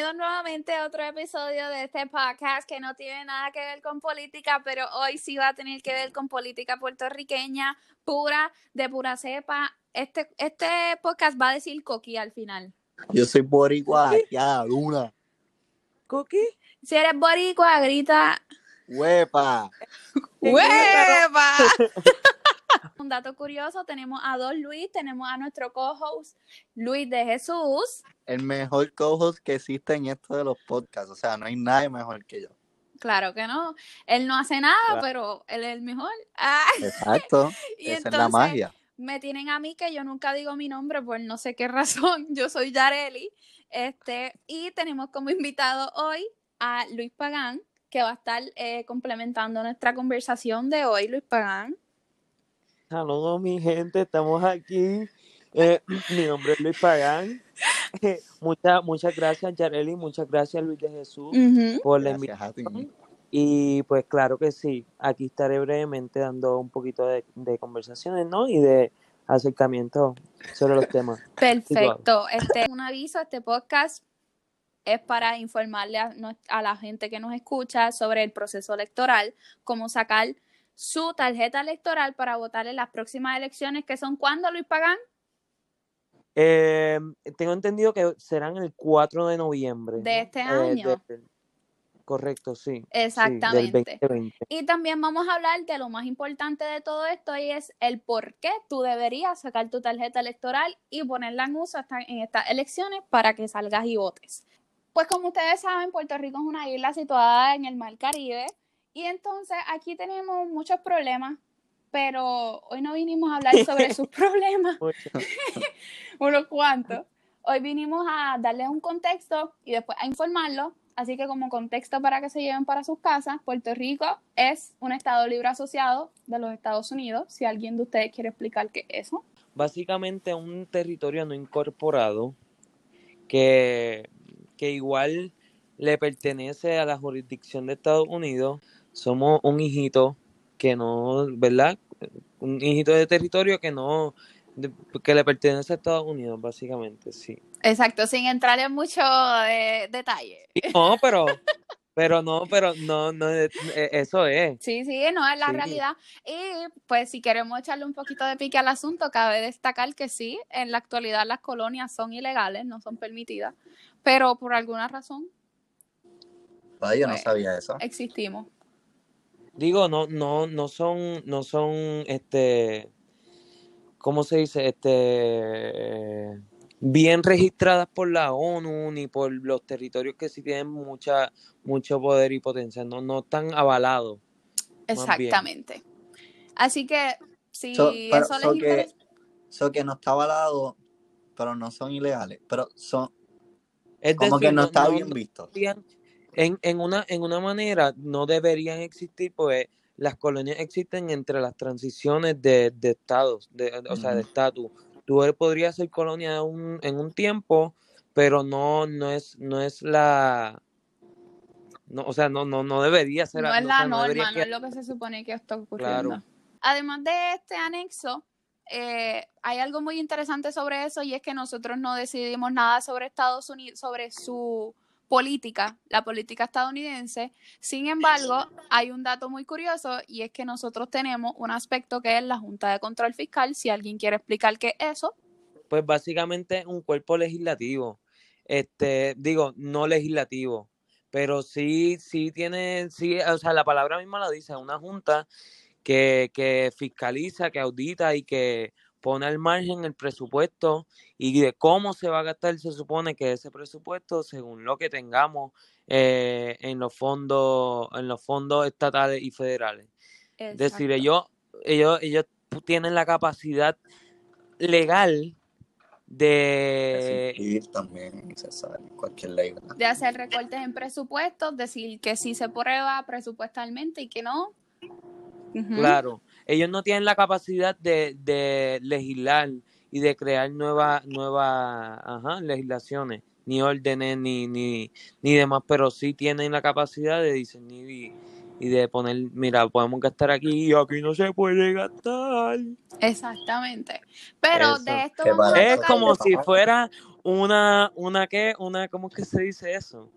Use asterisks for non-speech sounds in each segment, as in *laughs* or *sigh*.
bienvenidos nuevamente a otro episodio de este podcast que no tiene nada que ver con política, pero hoy sí va a tener que ver con política puertorriqueña pura, de pura cepa. Este, este podcast va a decir coqui al final. Yo soy boricua, ya, luna. ¿Cookie? Si eres boricua, grita Huepa. ¡Hueva! *laughs* Un dato curioso, tenemos a dos Luis, tenemos a nuestro co-host Luis de Jesús. El mejor co que existe en esto de los podcasts. O sea, no hay nadie mejor que yo. Claro que no, él no hace nada, Claro. pero él es el mejor. Ah, *laughs* Exacto. y Esa es la magia. me tienen a mí que yo nunca digo mi nombre por no sé qué *laughs* razón. Yo soy Yareli. Este, y tenemos como invitado hoy a Luis Pagán, que va a estar eh, complementando nuestra conversación de hoy. Luis Pagán. Saludos, mi gente, estamos aquí. Eh, *clears throat* mi nombre es Luis Pagán. Eh, muchas, muchas gracias, Yareli, muchas gracias, Luis de Jesús, por la invitación. Y pues claro que sí, aquí estaré brevemente dando un poquito de, de conversaciones, ¿no? Y de acercamiento sobre los temas. Perfecto. Este, un aviso, este podcast es para informarle a la gente que nos escucha sobre el proceso electoral, cómo sacar su tarjeta electoral para votar en las próximas elecciones, que son cuándo, Luis Pagán? Eh, tengo entendido que serán el 4 de noviembre. De este eh, año. correcto, sí. sí, Exactamente. del 2020. Y también vamos a hablar de lo más importante de todo esto y es el por qué tú deberías sacar tu tarjeta electoral y ponerla en uso hasta en estas elecciones para que salgas y votes. Pues como ustedes saben, Puerto Rico es una isla situada en el Mar Caribe y entonces aquí tenemos muchos problemas, pero hoy no vinimos a hablar *laughs* sobre sus problemas, *laughs* unos cuantos. Hoy vinimos a darles un contexto y después a informarlos. Así que como contexto para que se lleven para sus casas, Puerto Rico es un estado libre asociado de los Estados Unidos. Si alguien de ustedes quiere explicar qué es eso. básicamente un territorio no incorporado que, que igual le pertenece a la jurisdicción de Estados Unidos. Somos un hijito que no, ¿verdad? Un hijito de territorio que no, de- que le pertenece a Estados Unidos, básicamente, sí. Exacto, sin entrar en mucho de- detalle. No, pero, pero no, pero no, no, eh, eso es. Sí, sí, no es la Sí. realidad. Y pues si queremos echarle un poquito de pique al asunto, cabe destacar que sí, en la actualidad las colonias son ilegales, no son permitidas, pero por alguna razón Ay, yo no Pues, sabía eso. existimos. Digo, no, no, no son, no son, este, ¿cómo se dice? Este, bien registradas por la ONU ni por los territorios que sí tienen mucha, mucho poder y potencia. No, no están avalados. Bien. Exactamente. Así que si So, pero- eso les so que, interesa. so que no está avalado, pero no son ilegales. Pero son, Es como que no no- está no- bien visto. deberían- en, en una, en una manera no deberían existir, pues las colonias existen entre las transiciones de, de estados, de, o sea, de estatus. Tú eres- podrías ser colonia en un, en un tiempo, pero no, no es, no es la, no, o sea, no, no, no debería ser, No es o la sea, no norma, no que- es lo que se supone que está ocurriendo. Claro. Además de este anexo, eh, hay algo muy interesante sobre eso y es que nosotros no decidimos nada sobre Estados Unidos, sobre su política, la política estadounidense. Sin embargo, hay un dato muy curioso y es que nosotros tenemos un aspecto que es la Junta de Control Fiscal. Si alguien quiere explicar qué es eso, Pues básicamente un cuerpo legislativo. Este, digo, no legislativo, pero sí, sí tiene, sí, o sea, la palabra misma lo dice, una junta que, que fiscaliza, que audita y que pone al margen el presupuesto y de cómo se va a gastar, se supone que ese presupuesto, según lo que tengamos eh, en los fondos, en los fondos estatales y federales. Es decir, ellos, ellos, ellos tienen la capacidad legal de también, cualquier ley. de hacer recortes en presupuestos, decir que sí se prueba presupuestalmente y que no. Claro, ellos no tienen la capacidad de, de legislar y de crear nuevas nuevas ajá, legislaciones, ni órdenes, ni, ni, ni demás, pero sí tienen la capacidad de diseñar y, y de poner, mira, podemos gastar aquí y aquí no se puede gastar. Exactamente. Pero Eso, de esto vamos a Es como si fuera una, una qué, una, ¿cómo es que se dice eso?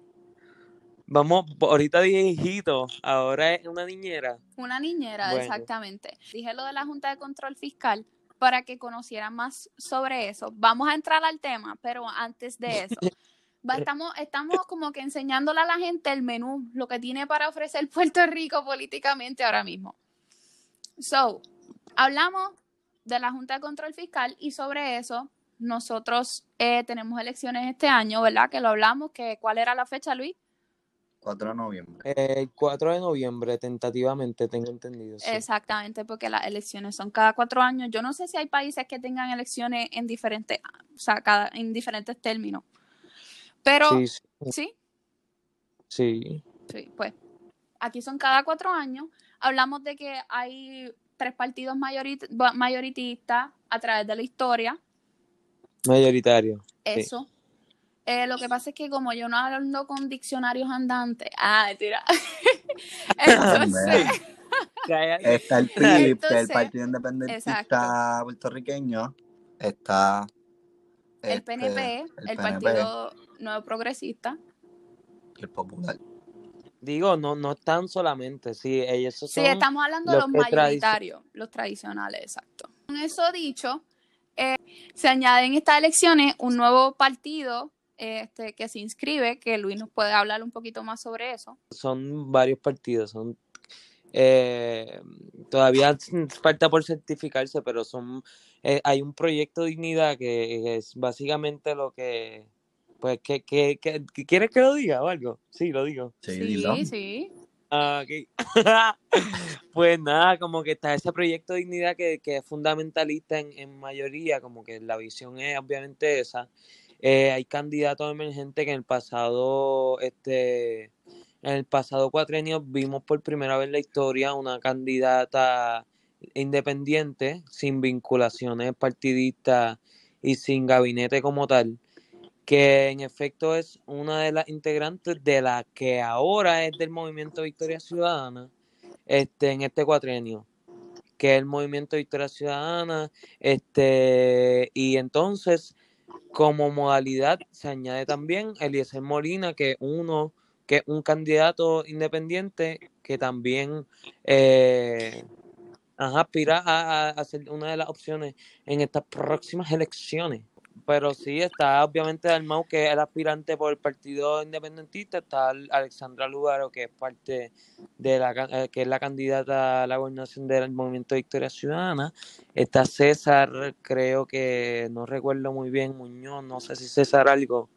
Vamos, ahorita dije hijito, ahora es una niñera. Una niñera, Bueno. exactamente. Dije lo de la Junta de Control Fiscal para que conocieran más sobre eso. Vamos a entrar al tema, pero antes de eso, *laughs* estamos, estamos como que enseñándole a la gente el menú, lo que tiene para ofrecer Puerto Rico políticamente ahora mismo. So, hablamos de la Junta de Control Fiscal y sobre eso nosotros eh, tenemos elecciones este año, ¿verdad? Que lo hablamos, que ¿cuál era la fecha, Luis? 4 de noviembre. Eh, El 4 de noviembre, tentativamente, tengo entendido. sí. Exactamente, porque las elecciones son cada cuatro años. Yo no sé si hay países que tengan elecciones en diferentes, o sea, cada, en diferentes términos. Pero Sí, sí, sí, sí. sí, pues aquí son cada cuatro años. Hablamos de que hay tres partidos mayorit- mayoritistas a través de la historia. Mayoritario. Sí. Eh, lo que pasa es que como yo no ando con diccionarios andantes, ah, mentira. *laughs* Entonces. *laughs* Está el es el Partido Independentista puertorriqueño. Está el este, PNP, el, PNP, Partido Nuevo Progresista, el Popular. Digo, no, no tan solamente, sí, ellos son Sí, estamos hablando de los los que tradici- mayoritarios, los tradicionales, exacto. Con eso dicho, eh, se añade en estas elecciones un nuevo partido este, que se inscribe, que Luis nos puede hablar un poquito más sobre eso. son varios partidos, son eh, todavía falta por certificarse, pero son eh, hay un proyecto Dignidad que es básicamente lo que pues que, que, que- que- ¿quieres que lo diga o algo? Sí, lo digo. Sí, dilo. sí. Ah, ok. *laughs* Pues nada, como que está ese proyecto de dignidad que, que es fundamentalista en, en mayoría, como que la visión es obviamente esa. Eh, hay candidatos emergentes que en el pasado, este, en el pasado cuatrenio vimos por primera vez en la historia una candidata independiente, sin vinculaciones partidistas y sin gabinete como tal, que en efecto es una de las integrantes de la que ahora es del movimiento Victoria Ciudadana, este, en este cuatrenio, que es el movimiento Victoria Ciudadana, este, y entonces como modalidad se añade también Eliezer Molina, que uno, que es un candidato independiente que también eh, ajá, aspira a ser una de las opciones en estas próximas elecciones. Pero sí, está obviamente Dalmau, que es el aspirante por el Partido Independentista, está Al- Alexandra Lugaro, que es parte de la eh, que es la candidata a la gobernación del Movimiento Victoria Ciudadana. Está César, creo que no recuerdo muy bien, Muñoz, no sé si César algo,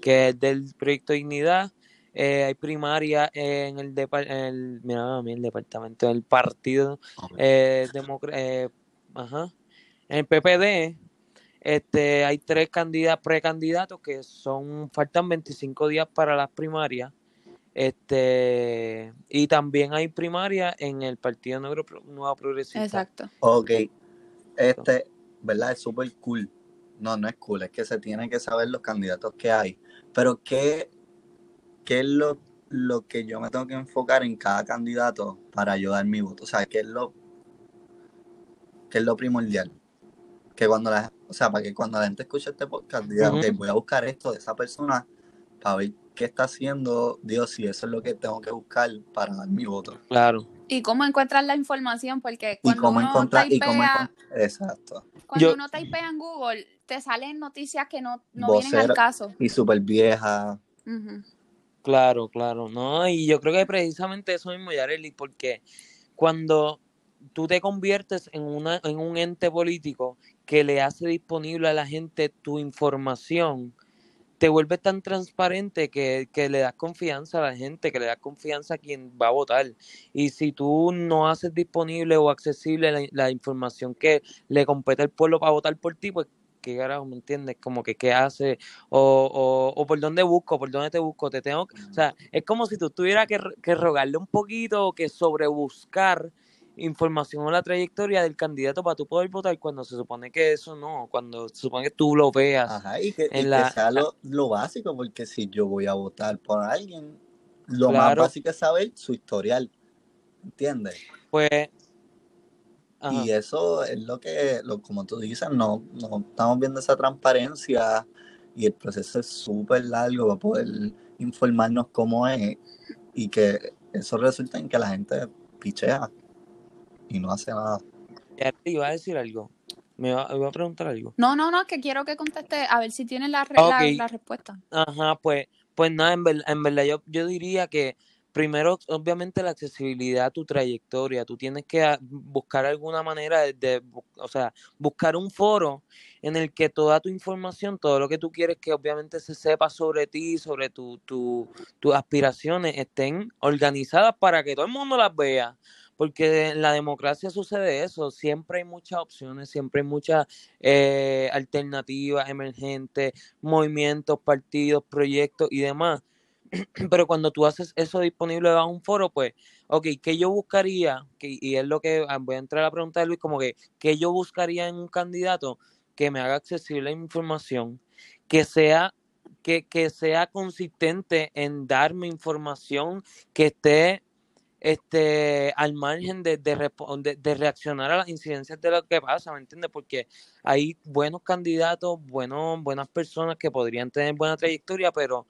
que es del Proyecto Dignidad. Eh, hay primaria en el, depa- el, mira, el departamento, en el Partido eh, Democr- eh, ajá, en el PPD. Este, hay tres candidatos, precandidatos que son, faltan 25 días para las primarias. Este, y también hay primaria en el Partido Negro Pro- Nuevo Progresista. Exacto. Ok. Este, ¿verdad? Es súper cool. No, no es cool, es que se tienen que saber los candidatos que hay. Pero, ¿qué, qué es lo, lo que yo me tengo que enfocar en cada candidato para yo dar mi voto? O sea, ¿qué es lo, qué es lo primordial? Que cuando la, o sea, para que cuando la gente escuche este podcast diga, Ujú. ok, voy a buscar esto de esa persona para ver qué está haciendo, Dios, si eso es lo que tengo que buscar para dar mi voto. Claro. ¿Y cómo encuentras la información? Porque Y cuando cómo uno encontrar, y cómo typea, encon- exacto. cuando Yo- uno typea en Google, te salen noticias que no, no vienen al caso. Y súper vieja. Claro, claro, no, y yo creo que precisamente eso mismo, Yareli, porque cuando tú te conviertes en una, en un ente político que le hace disponible a la gente tu información, te vuelves tan transparente que, que le das confianza a la gente, que le das confianza a quien va a votar. Y si tú no haces disponible o accesible la, la información que le compete al pueblo para votar por ti, pues qué carajo, ¿me entiendes? Como que qué hace o, o, o por dónde busco, por dónde te busco, te tengo, que- o sea, es como si tú tuvieras que, que rogarle un poquito o que sobrebuscar información o la trayectoria del candidato para tú poder votar cuando se supone que eso no, cuando se supone que tú lo veas. Ajá, y que, y en que la- sea lo, lo básico, porque si yo voy a votar por alguien, lo más básico es saber su historial. ¿Entiendes? Pues, ajá, Y eso es lo que, lo, como tú dices, no, no estamos viendo esa transparencia y el proceso es súper largo para poder informarnos cómo es y que eso resulta en que la gente pichea y no hace nada. Ya te iba a decir algo. Me iba, iba a preguntar algo. No, no, no, que quiero que conteste, a ver si tienes la, re- la- respuesta. Ajá, pues, pues nada, en, ver- en verdad yo, yo diría que primero, obviamente, la accesibilidad a tu trayectoria. Tú tienes que ah, buscar alguna manera de, o sea, buscar un foro en el que toda tu información, todo lo que tú quieres que obviamente se sepa sobre ti, sobre tu, tu, tus aspiraciones, estén organizadas para que todo el mundo las vea. Porque en la democracia sucede eso, siempre hay muchas opciones, siempre hay muchas eh, alternativas emergentes, movimientos, partidos, proyectos y demás. *clears throat* Pero cuando tú haces eso disponible a un foro, pues, ok, ¿qué yo buscaría? Que, y es lo que ah, voy a entrar a la pregunta de Luis, como que, ¿qué yo buscaría en un candidato que me haga accesible información, que sea, que, que sea consistente en darme información que esté este, al margen de, de, de- de reaccionar a las incidencias de lo que pasa, ¿me entiendes? Porque hay buenos candidatos, buenos, buenas personas que podrían tener buena trayectoria, pero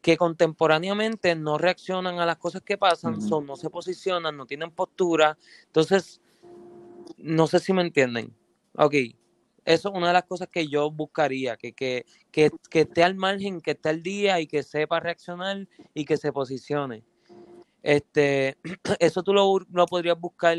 que contemporáneamente no reaccionan a las cosas que pasan, son, no se posicionan, no tienen postura. Entonces, no sé si me entienden. Ok, eso es una de las cosas que yo buscaría, que, que, que, que esté al margen, que esté al día y que sepa reaccionar y que se posicione. Este, *clears throat* eso tú lo, lo podrías buscar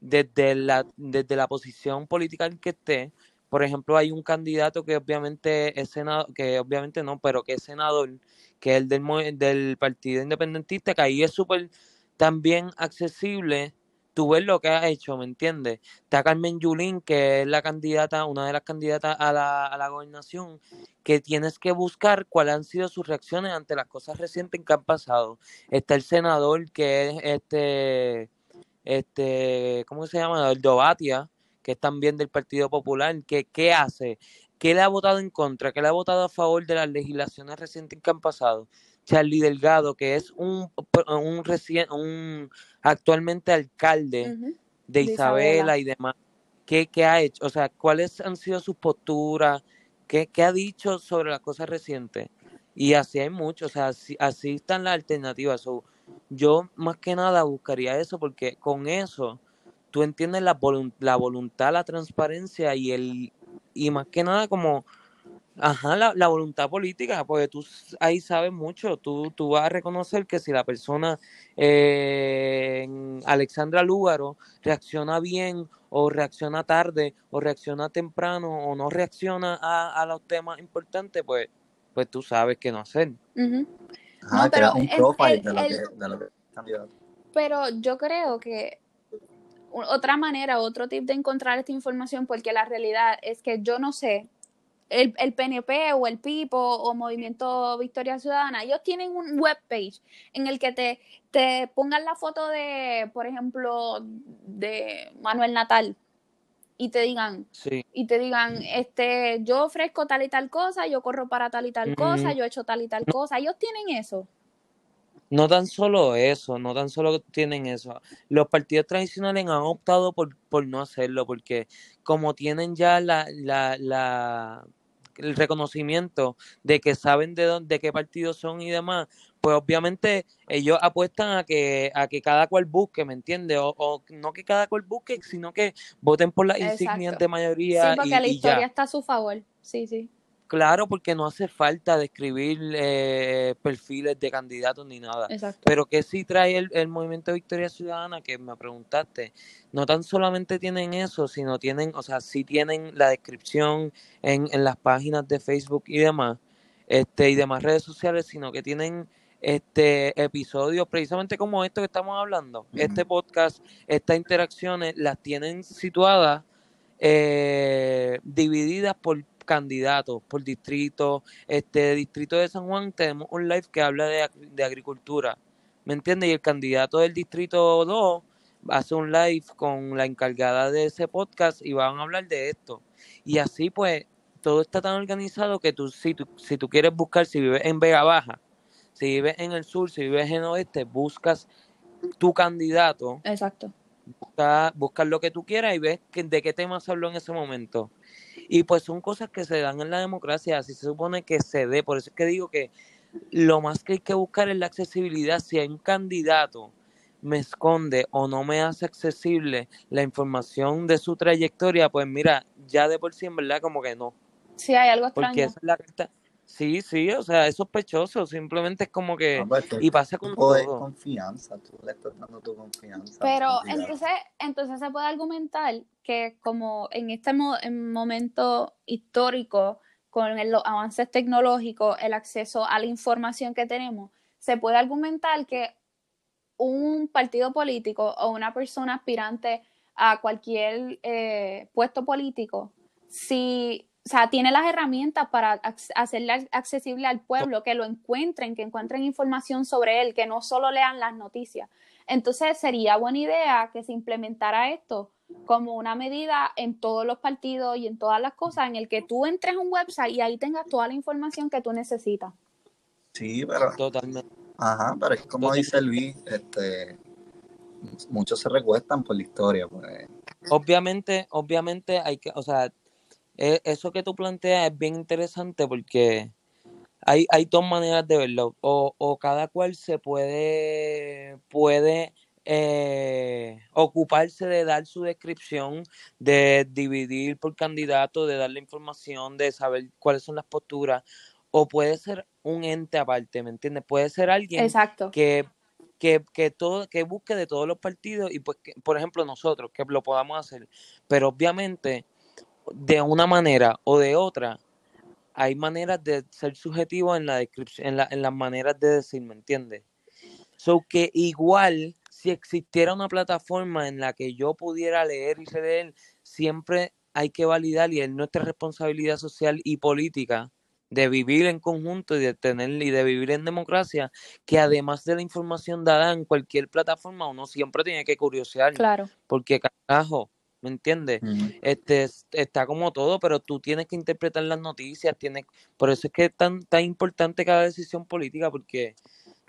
desde la, desde la posición política en que esté. Por ejemplo, hay un candidato que obviamente es senador, que obviamente no, pero que es senador, que es el del, del Partido Independentista, que ahí es súper también accesible tú ves lo que ha hecho, ¿me entiendes? Está Carmen Yulín, que es la candidata, una de las candidatas a la, a la gobernación, que tienes que buscar cuáles han sido sus reacciones ante las cosas recientes que han pasado. Está el senador, que es este, este, ¿cómo se llama? El Dobatia, que es también del Partido Popular, que qué hace, qué le ha votado en contra, qué le ha votado a favor de las legislaciones recientes que han pasado. Charlie Delgado, que es un, un, recien- un actualmente alcalde de De Isabela, Isabela. y demás. ¿Qué, qué ha hecho? O sea, ¿cuáles han sido sus posturas? ¿Qué, qué ha dicho sobre las cosas recientes? Y así hay mucho, o sea, así, así están las alternativas. So, yo más que nada buscaría eso porque con eso tú entiendes la, volun- la voluntad, la transparencia y el y más que nada como ajá, la, la voluntad política, porque tú ahí sabes mucho, tú, tú vas a reconocer que si la persona eh, Alexandra Lúgaro reacciona bien o reacciona tarde o reacciona temprano o no reacciona a, a los temas importantes, pues, pues tú sabes qué no hacer. Ajá, No, crea pero un el- profile el- de lo el- que, de lo que. Pero yo creo que otra manera, otro tip de encontrar esta información, porque la realidad es que yo no sé, el, el PNP o el PIPO o Movimiento Victoria Ciudadana, ellos tienen un webpage en el que te, te pongan la foto de, por ejemplo, de Manuel Natal y te digan, Sí. y te digan, este, yo ofrezco tal y tal cosa, yo corro para tal y tal cosa, Ujú. yo he hecho tal y tal cosa, ellos tienen eso. No tan solo eso, no tan solo tienen eso. Los partidos tradicionales han optado por, por no hacerlo, porque como tienen ya la, la, la, el reconocimiento de que saben de dónde, de qué partidos son y demás, pues obviamente ellos apuestan a que, a que cada cual busque, ¿me entiendes? O, o no que cada cual busque, sino que voten por las insignias de Sí, mayoría y, porque la y historia ya. está a su favor. Sí, sí. Claro, porque no hace falta describir eh, perfiles de candidatos ni nada. Exacto. Pero que sí trae el, el movimiento Victoria Ciudadana, que me preguntaste, no tan solamente tienen eso, sino tienen, o sea, sí tienen la descripción en, en las páginas de Facebook y demás, este, y demás redes sociales, sino que tienen este episodios precisamente como esto que estamos hablando, este podcast, estas interacciones, las tienen situadas eh, divididas por candidatos, por distrito. Este distrito de San Juan tenemos un live que habla de, de agricultura, ¿me entiendes? Y el candidato del distrito 2 hace un live con la encargada de ese podcast y van a hablar de esto. Y así pues todo está tan organizado que tú si tú, si tú quieres buscar, si vives en Vega Baja, si vives en el sur, si vives en el oeste, buscas tu candidato Exacto. buscas busca lo que tú quieras y ves que, de qué tema se habló en ese momento. Y pues son cosas que se dan en la democracia, así se supone que se dé. Por eso es que digo que lo más que hay que buscar es la accesibilidad. Si hay un candidato me esconde o no me hace accesible la información de su trayectoria, pues mira, ya de por sí en verdad como que no. Sí, hay algo extraño. Porque esa es la carta. Sí, sí, o sea, es sospechoso, simplemente es como que... y pasa con todo. confianza, tú le estás dando tu confianza. Pero entonces, entonces se puede argumentar que como en este momento histórico, con los avances tecnológicos, el acceso a la información que tenemos, se puede argumentar que un partido político o una persona aspirante a cualquier eh, puesto político, si o sea, tiene las herramientas para hacerle accesible al pueblo, que lo encuentren, que encuentren información sobre él, que no solo lean las noticias. Entonces sería buena idea que se implementara esto como una medida en todos los partidos y en todas las cosas, en el que tú entres a un website y ahí tengas toda la información que tú necesitas. Sí, pero... Totalmente. Ajá, pero es como dice Luis, este, muchos se recuestan por la historia. Pues. Obviamente, obviamente hay que, o sea, e, eso que tú planteas es bien interesante porque hay, hay dos maneras de verlo. O, o cada cual se puede, puede eh, ocuparse de dar su descripción, de dividir por candidato, de dar la información, de saber cuáles son las posturas, o puede ser un ente aparte, ¿me entiendes? Puede ser alguien Exacto. que que, que, todo, que busque de todos los partidos y pues, por ejemplo, nosotros, que lo podamos hacer. Pero obviamente de una manera o de otra, hay maneras de ser subjetivo en la descripción, en, la, en las maneras de decir, ¿me entiendes? So que igual, si existiera una plataforma en la que yo pudiera leer y leer, siempre hay que validar y es nuestra responsabilidad social y política de vivir en conjunto y de tener y de vivir en democracia, que además de la información dada en cualquier plataforma, uno siempre tiene que curiosear. Claro. Porque carajo, ¿me entiendes? Este está como todo, pero tú tienes que interpretar las noticias, tienes, por eso es que es tan, tan importante cada decisión política, porque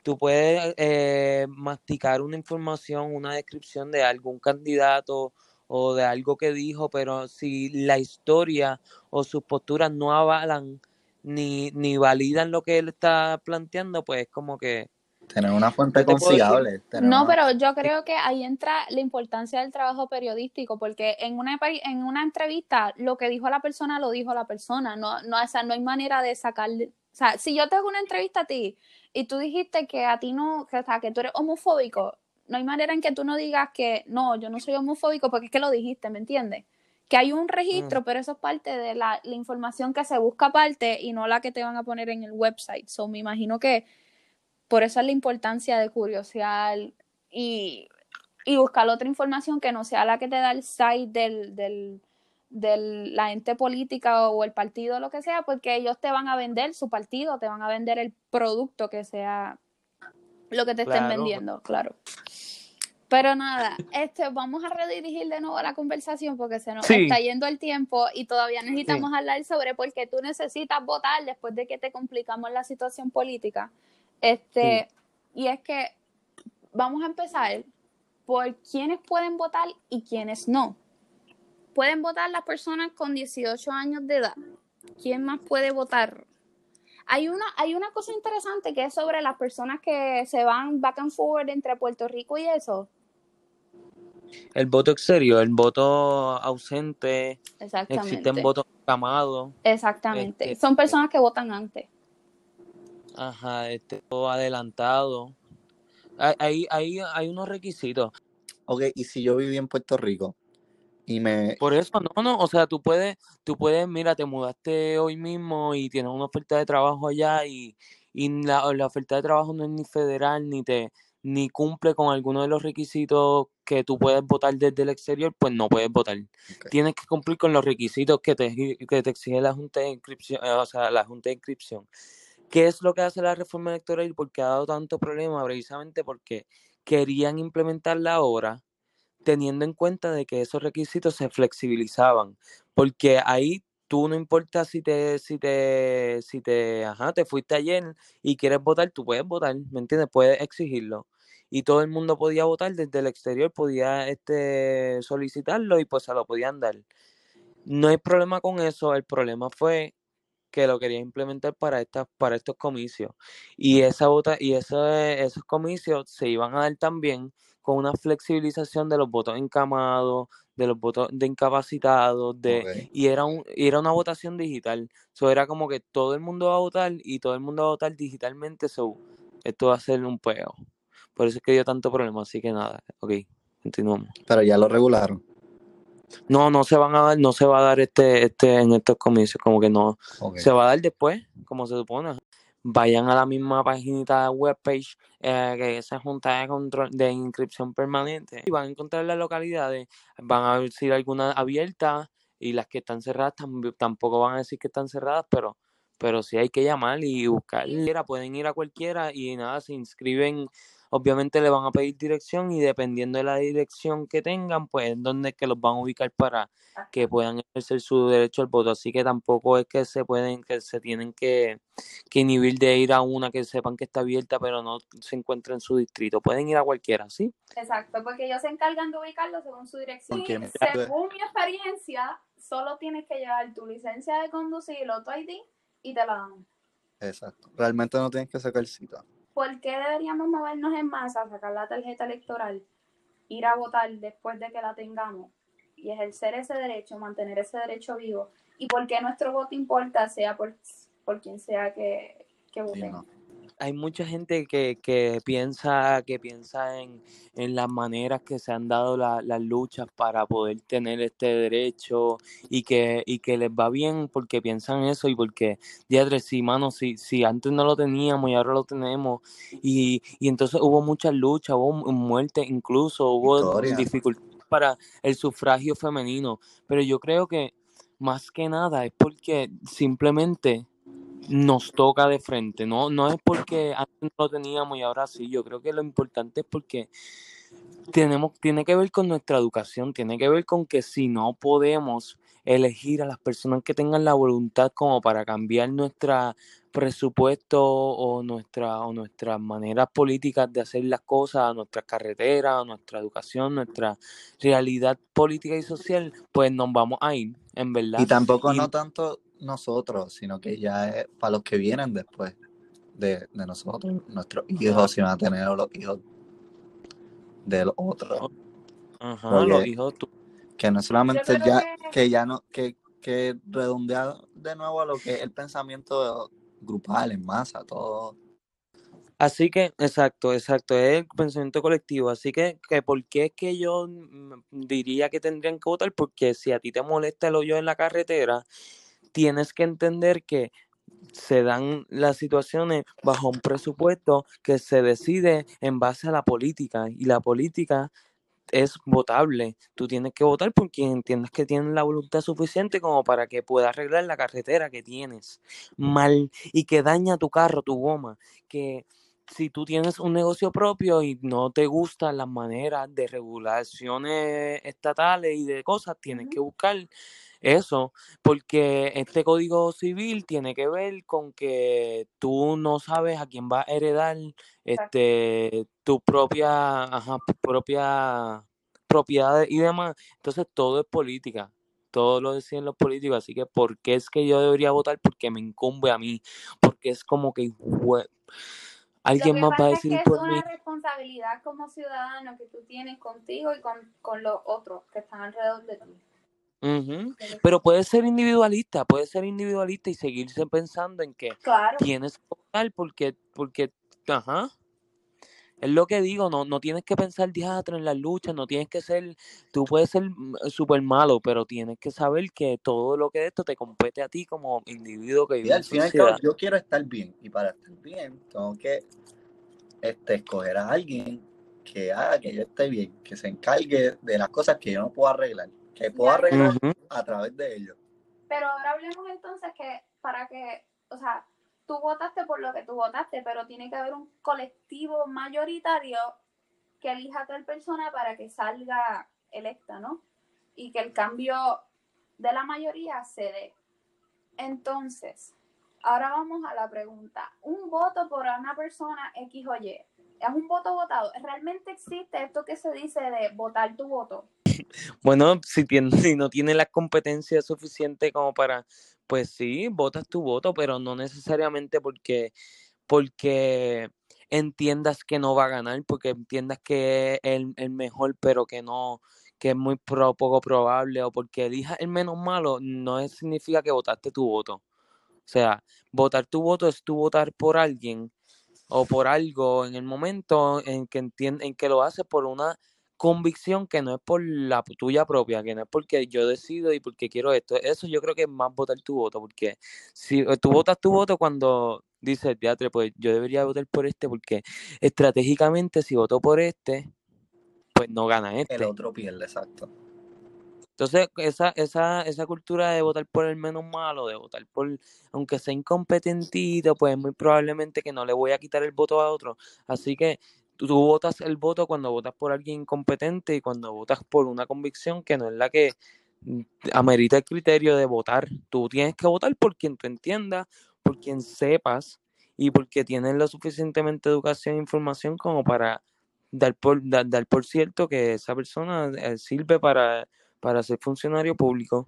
tú puedes eh, masticar una información, una descripción de algún candidato o de algo que dijo, pero si la historia o sus posturas no avalan ni, ni validan lo que él está planteando, pues es como que Tener una fuente confiable. No, pero yo creo que ahí entra la importancia del trabajo periodístico, porque en una, en una entrevista lo que dijo la persona lo dijo la persona, no, no, o no hay manera de sacarle, o sea, si yo te hago una entrevista a ti y tú dijiste que a ti no, que, o sea, que tú eres homofóbico, no hay manera en que tú no digas que no, yo no soy homofóbico porque es que lo dijiste, ¿me entiendes? Que hay un registro, mm. pero eso es parte de la, la, información que se busca aparte y no la que te van a poner en el website. So, me imagino que por eso es la importancia de curiosear y, buscar otra información que no sea la que te da el site del, del, la ente política o el partido o lo que sea, porque ellos te van a vender su partido, te van a vender el producto que sea lo que te estén vendiendo, claro. Pero nada, este, vamos a redirigir de nuevo la conversación porque se nos está yendo el tiempo y todavía necesitamos hablar sobre por qué tú necesitas votar después de que te complicamos la situación política. Este, y es que vamos a empezar por quiénes pueden votar y quiénes no. Pueden votar las personas con 18 años de edad. ¿Quién más puede votar? Hay una, hay una cosa interesante que es sobre las personas que se van back and forward entre Puerto Rico y eso. El voto exterior, el voto ausente. Exactamente. Existen votos camados. Exactamente. Este, Son personas que votan antes. Ajá, este, adelantado. Hay, hay, hay unos requisitos. Ok, y si yo viví en Puerto Rico y me... Por eso, no, no, o sea, tú puedes, tú puedes, mira, te mudaste hoy mismo y tienes una oferta de trabajo allá y, la, oferta de trabajo no es ni federal ni te ni cumple con alguno de los requisitos que tú puedes votar desde el exterior, pues no puedes votar. Tienes que cumplir con los requisitos que te, que te exige la Junta de Inscripción, o sea, la Junta de Inscripción. ¿Qué es lo que hace la reforma electoral y por qué ha dado tanto problema? Precisamente porque querían implementarla ahora teniendo en cuenta de que esos requisitos se flexibilizaban, porque ahí tú no importa si te, si te, si te, ajá, te fuiste ayer y quieres votar, tú puedes votar, ¿me entiendes? Puedes exigirlo. y todo el mundo podía votar desde el exterior, podía este, solicitarlo y pues se lo podían dar. No hay problema con eso, el problema fue que lo quería implementar para estas para estos comicios y esa vota y esos comicios se iban a dar también con una flexibilización de los votos encamados, de los votos de incapacitados, de y era un era una votación digital. Eso era como que todo el mundo va a votar y todo el mundo va a votar digitalmente, so, esto va a ser un peo. Por eso es que dio tanto problema, así que nada, ok, continuamos. Pero ya lo regularon. No, no se van a dar, no se va a dar este, este, en estos comicios, como que no. Se va a dar después, como se supone. Vayan a la misma página webpage eh, que esa junta de control de inscripción permanente y van a encontrar las localidades, van a decir algunas abiertas y las que están cerradas tampoco van a decir que están cerradas, pero pero sí hay que llamar y buscar. Pueden ir a cualquiera y nada, se inscriben obviamente le van a pedir dirección y dependiendo de la dirección que tengan, pues es donde que los van a ubicar para que puedan ejercer su derecho al voto. Así que tampoco es que se pueden, que se tienen que, que inhibir de ir a una que sepan que está abierta, pero no se encuentra en su distrito. Pueden ir a cualquiera, ¿sí? Exacto, porque ellos se encargan de ubicarlo según su dirección. según mi experiencia, solo tienes que llevar tu licencia de conducir, el auto ID y te la dan. Exacto. Realmente no tienes que sacar cita. ¿Por qué deberíamos movernos en masa, sacar la tarjeta electoral, ir a votar después de que la tengamos y ejercer ese derecho, mantener ese derecho vivo? ¿Y por qué nuestro voto importa, sea por, por quien sea que, que votemos? Hay mucha gente que, que piensa, que piensa en, las maneras que se han dado las luchas para poder tener este derecho y que, y que les va bien porque piensan eso y porque, diadre, sí, mano, si, si antes no lo teníamos y ahora lo tenemos. Y, y entonces hubo muchas luchas, hubo muerte incluso, hubo dificultades para el sufragio femenino, pero yo creo que más que nada es porque simplemente nos toca de frente. No, no es porque antes no lo teníamos y ahora sí. Yo creo que lo importante es porque tenemos, tiene que ver con nuestra educación, tiene que ver con que si no podemos elegir a las personas que tengan la voluntad como para cambiar nuestro presupuesto o nuestra o nuestras maneras políticas de hacer las cosas, nuestras carreteras, nuestra educación, nuestra realidad política y social, pues nos vamos a ir, en verdad. Y tampoco no tanto nosotros, sino que ya es para los que vienen después de, nosotros, nuestros hijos, si van a tener los hijos de los otros. Ajá, los hijos Que no solamente ya, que... ya no, que, que redondea de nuevo a lo que es el pensamiento grupal, en masa, todo. Así que, exacto, exacto, es el pensamiento colectivo. Así que, que ¿por qué es que yo diría que tendrían que votar? Porque si a ti te molesta el hoyo en la carretera tienes que entender que se dan las situaciones bajo un presupuesto que se decide en base a la política y la política es votable. Tú tienes que votar por quien entiendas que tiene la voluntad suficiente como para que pueda arreglar la carretera que tienes mal y que daña tu carro, tu goma, que si tú tienes un negocio propio y no te gustan las maneras de regulaciones estatales y de cosas, tienes que buscar eso, porque este código civil tiene que ver con que tú no sabes a quién va a heredar este tu propia, ajá, propia propiedad y demás. Entonces todo es política. Todo lo deciden los políticos, así que ¿por qué es que yo debería votar? Porque me incumbe a mí, porque es como que alguien más va a decir por mí. Es una responsabilidad como ciudadano que tú tienes contigo y con, con los otros que están alrededor de ti. Pero puede ser individualista, puede ser individualista y seguirse pensando en que tienes que votar porque, porque, ajá, es lo que digo, no, no tienes que pensar teatro en las luchas, no tienes que ser, tú puedes ser mm, súper malo, pero tienes que saber que todo lo que de esto te compete a ti como individuo que vive al final yo quiero estar bien y para estar bien tengo que este, escoger a alguien que haga que yo esté bien, que se encargue de las cosas que yo no puedo arreglar que puedo arreglar a través de ellos. Pero ahora hablemos entonces que para que, o sea, tú votaste por lo que tú votaste, pero tiene que haber un colectivo mayoritario que elija a tal persona para que salga electa, ¿no? Y que el cambio de la mayoría se dé. Entonces, ahora vamos a la pregunta. Un voto por una persona X o Y es un voto votado. ¿Realmente existe esto que se dice de votar tu voto? *laughs* Bueno, si, tiene, *laughs* si no tiene la competencia suficiente como para, pues sí, votas tu voto, pero no necesariamente porque, porque entiendas que no va a ganar, porque entiendas que es el, el mejor, pero que no, que es muy poco probable, o porque elijas el menos malo, no significa que votaste tu voto. O sea, votar tu voto es tú votar por alguien o por algo en el momento en que entiende, en que lo haces por una convicción que no es por la tuya propia, que no es porque yo decido y porque quiero esto. Eso yo creo que es más votar tu voto, porque si eh, tú votas tu voto cuando dices, teatro, pues yo debería votar por este, porque estratégicamente si voto por este, pues no gana este. El otro pierde, exacto. Entonces, esa, esa, esa cultura de votar por el menos malo, de votar por, aunque sea incompetentito, pues muy probablemente que no le voy a quitar el voto a otro. Así que tú, votas el voto cuando votas por alguien incompetente y cuando votas por una convicción que no es la que mm, amerita el criterio de votar. Tú tienes que votar por quien tú entiendas, por quien sepas y porque tienes lo suficientemente educación e información como para dar por, dar por cierto que esa persona eh, sirve para para ser funcionario público.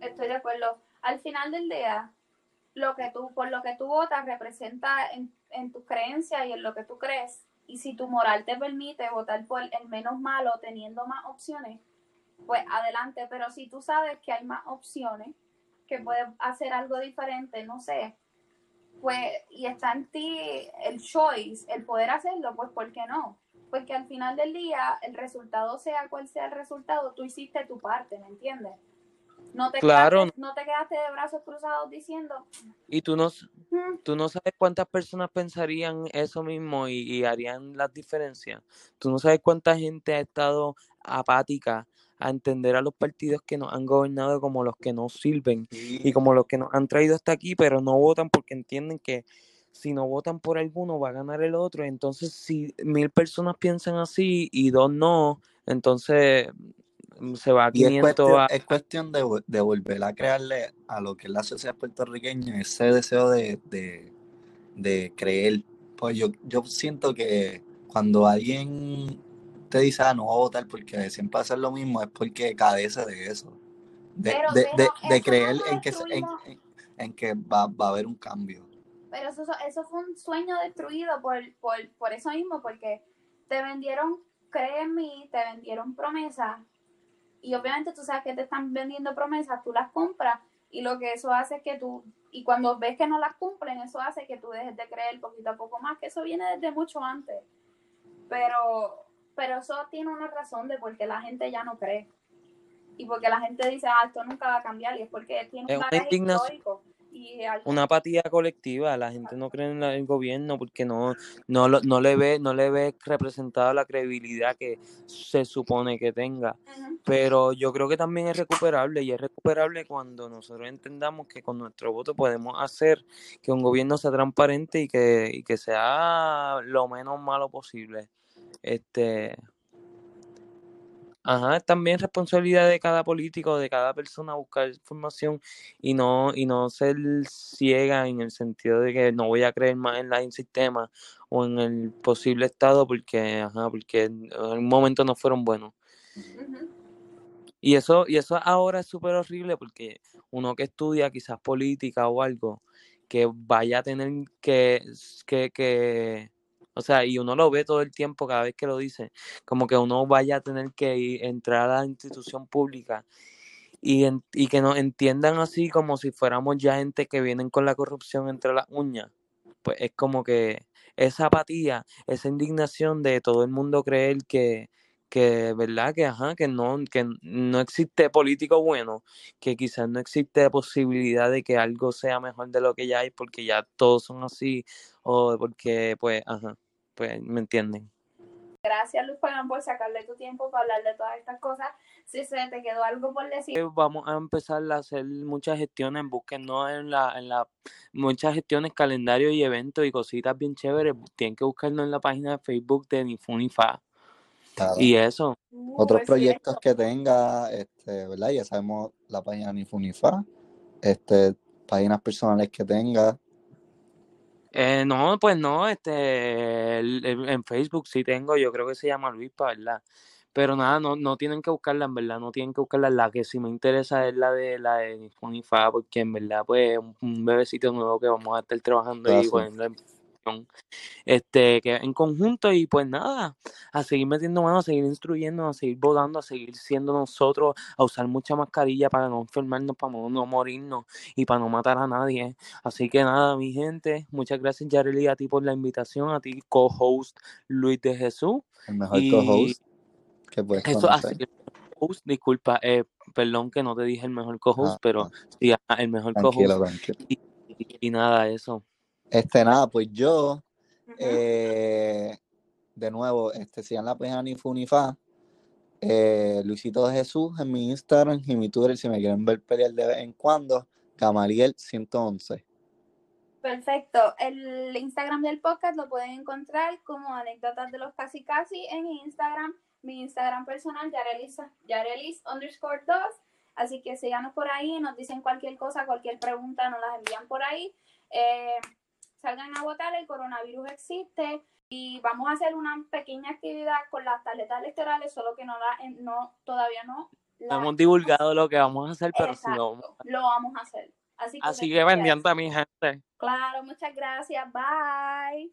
Estoy de acuerdo. Al final del día, lo que tú, por lo que tú votas representa en, en tus creencias y en lo que tú crees. Y si tu moral te permite votar por el menos malo teniendo más opciones, pues adelante. Pero si tú sabes que hay más opciones, que puedes hacer algo diferente, no sé, pues, y está en ti el choice, el poder hacerlo, pues, ¿por qué no? porque al final del día, el resultado sea cual sea el resultado, tú hiciste tu parte, ¿me entiendes? No te, Claro. quedaste, no te quedaste de brazos cruzados diciendo, Y tú no, s- "Mm, tú no sabes cuántas personas pensarían eso mismo y, y harían las diferencias. Tú no sabes cuánta gente ha estado apática a entender a los partidos que nos han gobernado como los que no sirven y como los que nos han traído hasta aquí, pero no votan porque entienden que si no votan por alguno va a ganar el otro. Entonces, si mil personas piensan así y dos no, entonces se va a Y es 500 cuestión, a... es cuestión de, de volver a crearle a lo que es la sociedad puertorriqueña ese deseo de, de, de creer. Pues yo, yo siento que cuando alguien te dice, ah, no voy a votar porque siempre va a hacer lo mismo, es porque cadece de eso. De, Pero, de, de, pero de eso creer no en que, en, destruimos. en- en que va, va a haber un cambio. Pero eso, eso fue un sueño destruido por, por, por eso mismo, porque te vendieron, cree en mí, te vendieron promesas. Y obviamente tú sabes que te están vendiendo promesas, tú las compras y lo que eso hace es que tú, y cuando ves que no las cumplen, eso hace que tú dejes de creer poquito a poco más, que eso viene desde mucho antes. Pero, pero eso tiene una razón de por qué la gente ya no cree. Y porque la gente dice, ah, esto nunca va a cambiar, y es porque tiene Es un bagaje indignación. histórico. Y una apatía colectiva, la gente no cree en el gobierno porque no, no, no le ve, no le ve representada la credibilidad que se supone que tenga. Pero yo creo que también es recuperable y es recuperable cuando nosotros entendamos que con nuestro voto podemos hacer que un gobierno sea transparente y que, y que sea lo menos malo posible. Este, Ajá, es también responsabilidad de cada político, de cada persona buscar información y no, y no ser ciega en el sentido de que no voy a creer más en el sistema o en el posible estado porque, ajá, porque en un momento no fueron buenos. Y eso, y eso ahora es súper horrible porque uno que estudia quizás política o algo, que vaya a tener que, que, que, o sea, y uno lo ve todo el tiempo cada vez que lo dice, como que uno vaya a tener que entrar a la institución pública y, y que nos entiendan así como si fuéramos ya gente que vienen con la corrupción entre las uñas. Pues es como que esa apatía, esa indignación de todo el mundo creer que, que verdad que ajá, que no, que no existe político bueno, que quizás no existe posibilidad de que algo sea mejor de lo que ya hay porque ya todos son así, o porque pues ajá, pues me entienden. Gracias, Luz Pagán, por sacarle tu tiempo para hablar de todas estas cosas. Si se te quedó algo por decir, Eh, Vamos a empezar a hacer muchas gestiones, búsquenos en la, en la, muchas gestiones, calendario y eventos y cositas bien chéveres. Tienen que buscarnos en la página de Facebook de Ni Fu Ni Fa. Claro. Y eso, uh, Otros es proyectos cierto. que tenga, este, ¿verdad? Ya sabemos la página ni Funifa, este, páginas personales que tenga. Eh, no, pues no, este, el- el- en Facebook sí tengo, yo creo que se llama Luispa, ¿verdad? Pero nada, no, no tienen que buscarla, en verdad, no tienen que buscarla. La que sí me interesa es la de la de Funifa, porque en verdad, pues, un, un bebecito nuevo que vamos a estar trabajando y Gracias. poniendo en producción, este, que en conjunto, y pues nada, a seguir metiendo mano, a seguir instruyendo, a seguir votando, a seguir siendo nosotros, a usar mucha mascarilla para no enfermarnos, para no, no morirnos y para no matar a nadie. Así que nada, mi gente, muchas gracias, Yareli, a ti por la invitación, a ti, co-host Luis de Jesús. El mejor Y co-host que puedes eso así, host, disculpa, eh, perdón que no te dije el mejor co-host, Ah, pero ah, sí, el mejor co-host. tranquilo. Y, y- y nada, eso. Este, nada, pues yo, eh, de nuevo, este, sigan la página ni Funifa, eh, Luisito de Jesús en mi Instagram y mi Twitter si me quieren ver pelear de vez en cuando, Gamaliel 111. Perfecto. El Instagram del podcast lo pueden encontrar como anécdotas de los casi casi en Instagram. Mi Instagram personal, Yarelis, Yarelis underscore 2. Así que síganos por ahí, nos dicen cualquier cosa, cualquier pregunta, nos las envían por ahí. Eh, salgan a votar, el coronavirus existe y vamos a hacer una pequeña actividad con las tarjetas electorales, solo que no la, eh, no, todavía no. Hemos divulgado lo que vamos a hacer, pero Exacto, si no... Lo vamos a hacer. Así que, Así pues, que pendiente a mi gente. Claro, muchas gracias. Bye.